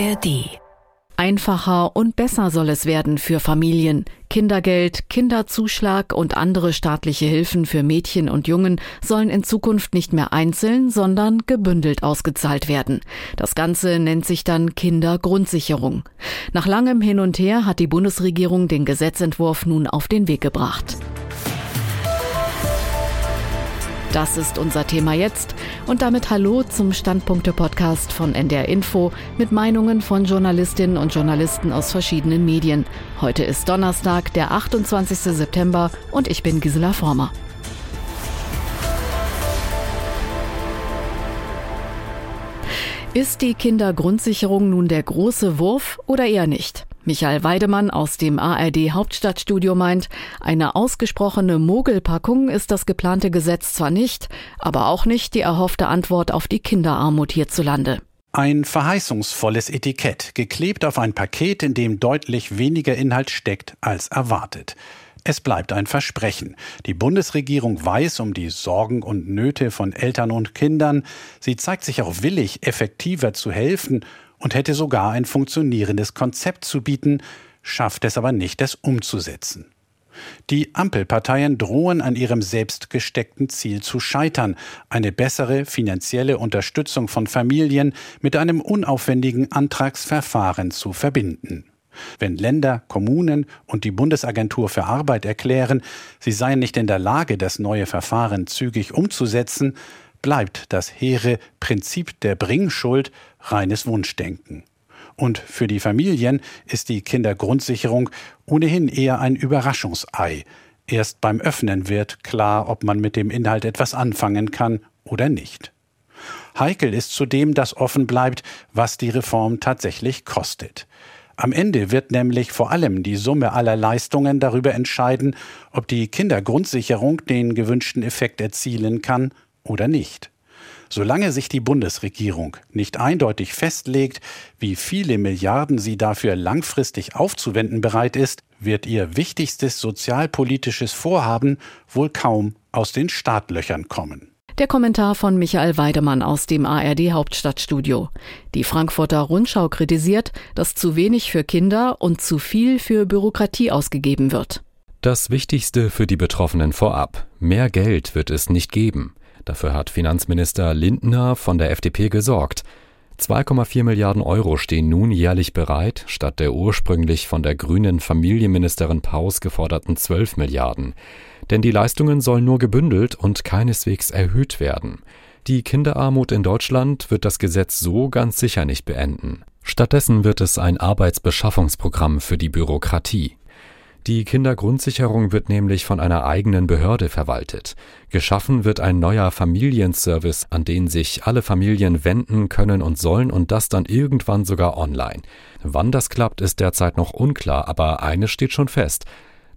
ARD. Einfacher und besser soll es werden für Familien. Kindergeld, Kinderzuschlag und andere staatliche Hilfen für Mädchen und Jungen sollen in Zukunft nicht mehr einzeln, sondern gebündelt ausgezahlt werden. Das Ganze nennt sich dann Kindergrundsicherung. Nach langem Hin und Her hat die Bundesregierung den Gesetzentwurf nun auf den Weg gebracht. Das ist unser Thema jetzt und damit Hallo zum Standpunkte-Podcast von NDR Info mit Meinungen von Journalistinnen und Journalisten aus verschiedenen Medien. Heute ist Donnerstag, der 28. September und ich bin Gisela Former. Ist die Kindergrundsicherung nun der große Wurf oder eher nicht? Michael Weidemann aus dem ARD Hauptstadtstudio meint, eine ausgesprochene Mogelpackung ist das geplante Gesetz zwar nicht, aber auch nicht die erhoffte Antwort auf die Kinderarmut hierzulande. Ein verheißungsvolles Etikett, geklebt auf ein Paket, in dem deutlich weniger Inhalt steckt als erwartet. Es bleibt ein Versprechen. Die Bundesregierung weiß um die Sorgen und Nöte von Eltern und Kindern. Sie zeigt sich auch willig, effektiver zu helfen und hätte sogar ein funktionierendes Konzept zu bieten, schafft es aber nicht, es umzusetzen. Die Ampelparteien drohen an ihrem selbst gesteckten Ziel zu scheitern, eine bessere finanzielle Unterstützung von Familien mit einem unaufwendigen Antragsverfahren zu verbinden. Wenn Länder, Kommunen und die Bundesagentur für Arbeit erklären, sie seien nicht in der Lage, das neue Verfahren zügig umzusetzen, bleibt das hehre Prinzip der Bringschuld reines Wunschdenken. Und für die Familien ist die Kindergrundsicherung ohnehin eher ein Überraschungsei. Erst beim Öffnen wird klar, ob man mit dem Inhalt etwas anfangen kann oder nicht. Heikel ist zudem, dass offen bleibt, was die Reform tatsächlich kostet. Am Ende wird nämlich vor allem die Summe aller Leistungen darüber entscheiden, ob die Kindergrundsicherung den gewünschten Effekt erzielen kann oder nicht. Solange sich die Bundesregierung nicht eindeutig festlegt, wie viele Milliarden sie dafür langfristig aufzuwenden bereit ist, wird ihr wichtigstes sozialpolitisches Vorhaben wohl kaum aus den Startlöchern kommen. Der Kommentar von Michael Weidemann aus dem ARD Hauptstadtstudio. Die Frankfurter Rundschau kritisiert, dass zu wenig für Kinder und zu viel für Bürokratie ausgegeben wird. Das Wichtigste für die Betroffenen vorab. Mehr Geld wird es nicht geben. Dafür hat Finanzminister Lindner von der FDP gesorgt. 2,4 Milliarden Euro stehen nun jährlich bereit, statt der ursprünglich von der grünen Familienministerin Paus geforderten 12 Milliarden. Denn die Leistungen sollen nur gebündelt und keineswegs erhöht werden. Die Kinderarmut in Deutschland wird das Gesetz so ganz sicher nicht beenden. Stattdessen wird es ein Arbeitsbeschaffungsprogramm für die Bürokratie. Die Kindergrundsicherung wird nämlich von einer eigenen Behörde verwaltet. Geschaffen wird ein neuer Familienservice, an den sich alle Familien wenden können und sollen und das dann irgendwann sogar online. Wann das klappt, ist derzeit noch unklar, aber eines steht schon fest.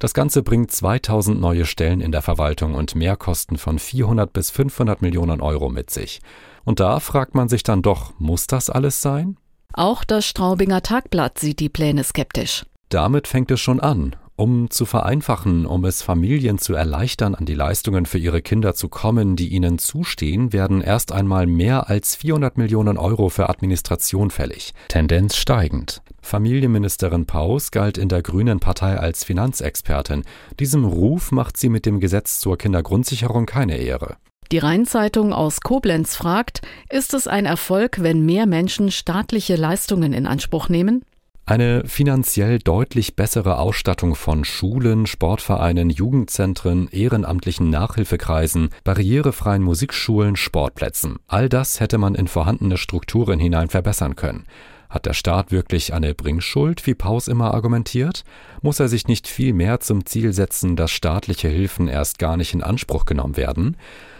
Das Ganze bringt 2000 neue Stellen in der Verwaltung und Mehrkosten von 400 bis 500 Millionen Euro mit sich. Und da fragt man sich dann doch, muss das alles sein? Auch das Straubinger Tagblatt sieht die Pläne skeptisch. Damit fängt es schon an. Um zu vereinfachen, um es Familien zu erleichtern, an die Leistungen für ihre Kinder zu kommen, die ihnen zustehen, werden erst einmal mehr als 400 Millionen Euro für Administration fällig. Tendenz steigend. Familienministerin Paus galt in der Grünen Partei als Finanzexpertin. Diesem Ruf macht sie mit dem Gesetz zur Kindergrundsicherung keine Ehre. Die Rheinzeitung aus Koblenz fragt, ist es ein Erfolg, wenn mehr Menschen staatliche Leistungen in Anspruch nehmen? Eine finanziell deutlich bessere Ausstattung von Schulen, Sportvereinen, Jugendzentren, ehrenamtlichen Nachhilfekreisen, barrierefreien Musikschulen, Sportplätzen. All das hätte man in vorhandene Strukturen hinein verbessern können. Hat der Staat wirklich eine Bringschuld, wie Paus immer argumentiert? Muss er sich nicht viel mehr zum Ziel setzen, dass staatliche Hilfen erst gar nicht in Anspruch genommen werden?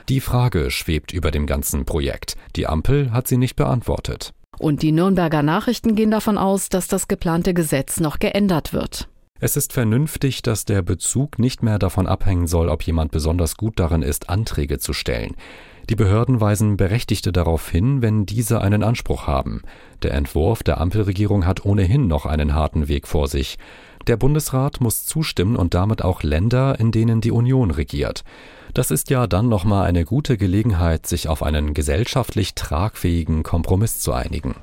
Die Frage schwebt über dem ganzen Projekt. Die Ampel hat sie nicht beantwortet. Und die Nürnberger Nachrichten gehen davon aus, dass das geplante Gesetz noch geändert wird. Es ist vernünftig, dass der Bezug nicht mehr davon abhängen soll, ob jemand besonders gut darin ist, Anträge zu stellen. Die Behörden weisen Berechtigte darauf hin, wenn diese einen Anspruch haben. Der Entwurf der Ampelregierung hat ohnehin noch einen harten Weg vor sich. Der Bundesrat muss zustimmen und damit auch Länder, in denen die Union regiert. Das ist ja dann nochmal eine gute Gelegenheit, sich auf einen gesellschaftlich tragfähigen Kompromiss zu einigen.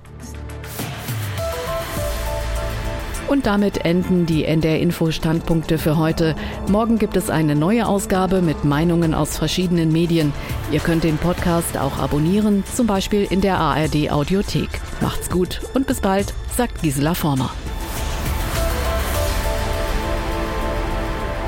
Und damit enden die NDR Info Standpunkte für heute. Morgen gibt es eine neue Ausgabe mit Meinungen aus verschiedenen Medien. Ihr könnt den Podcast auch abonnieren, zum Beispiel in der ARD Audiothek. Macht's gut und bis bald, sagt Gisela Former.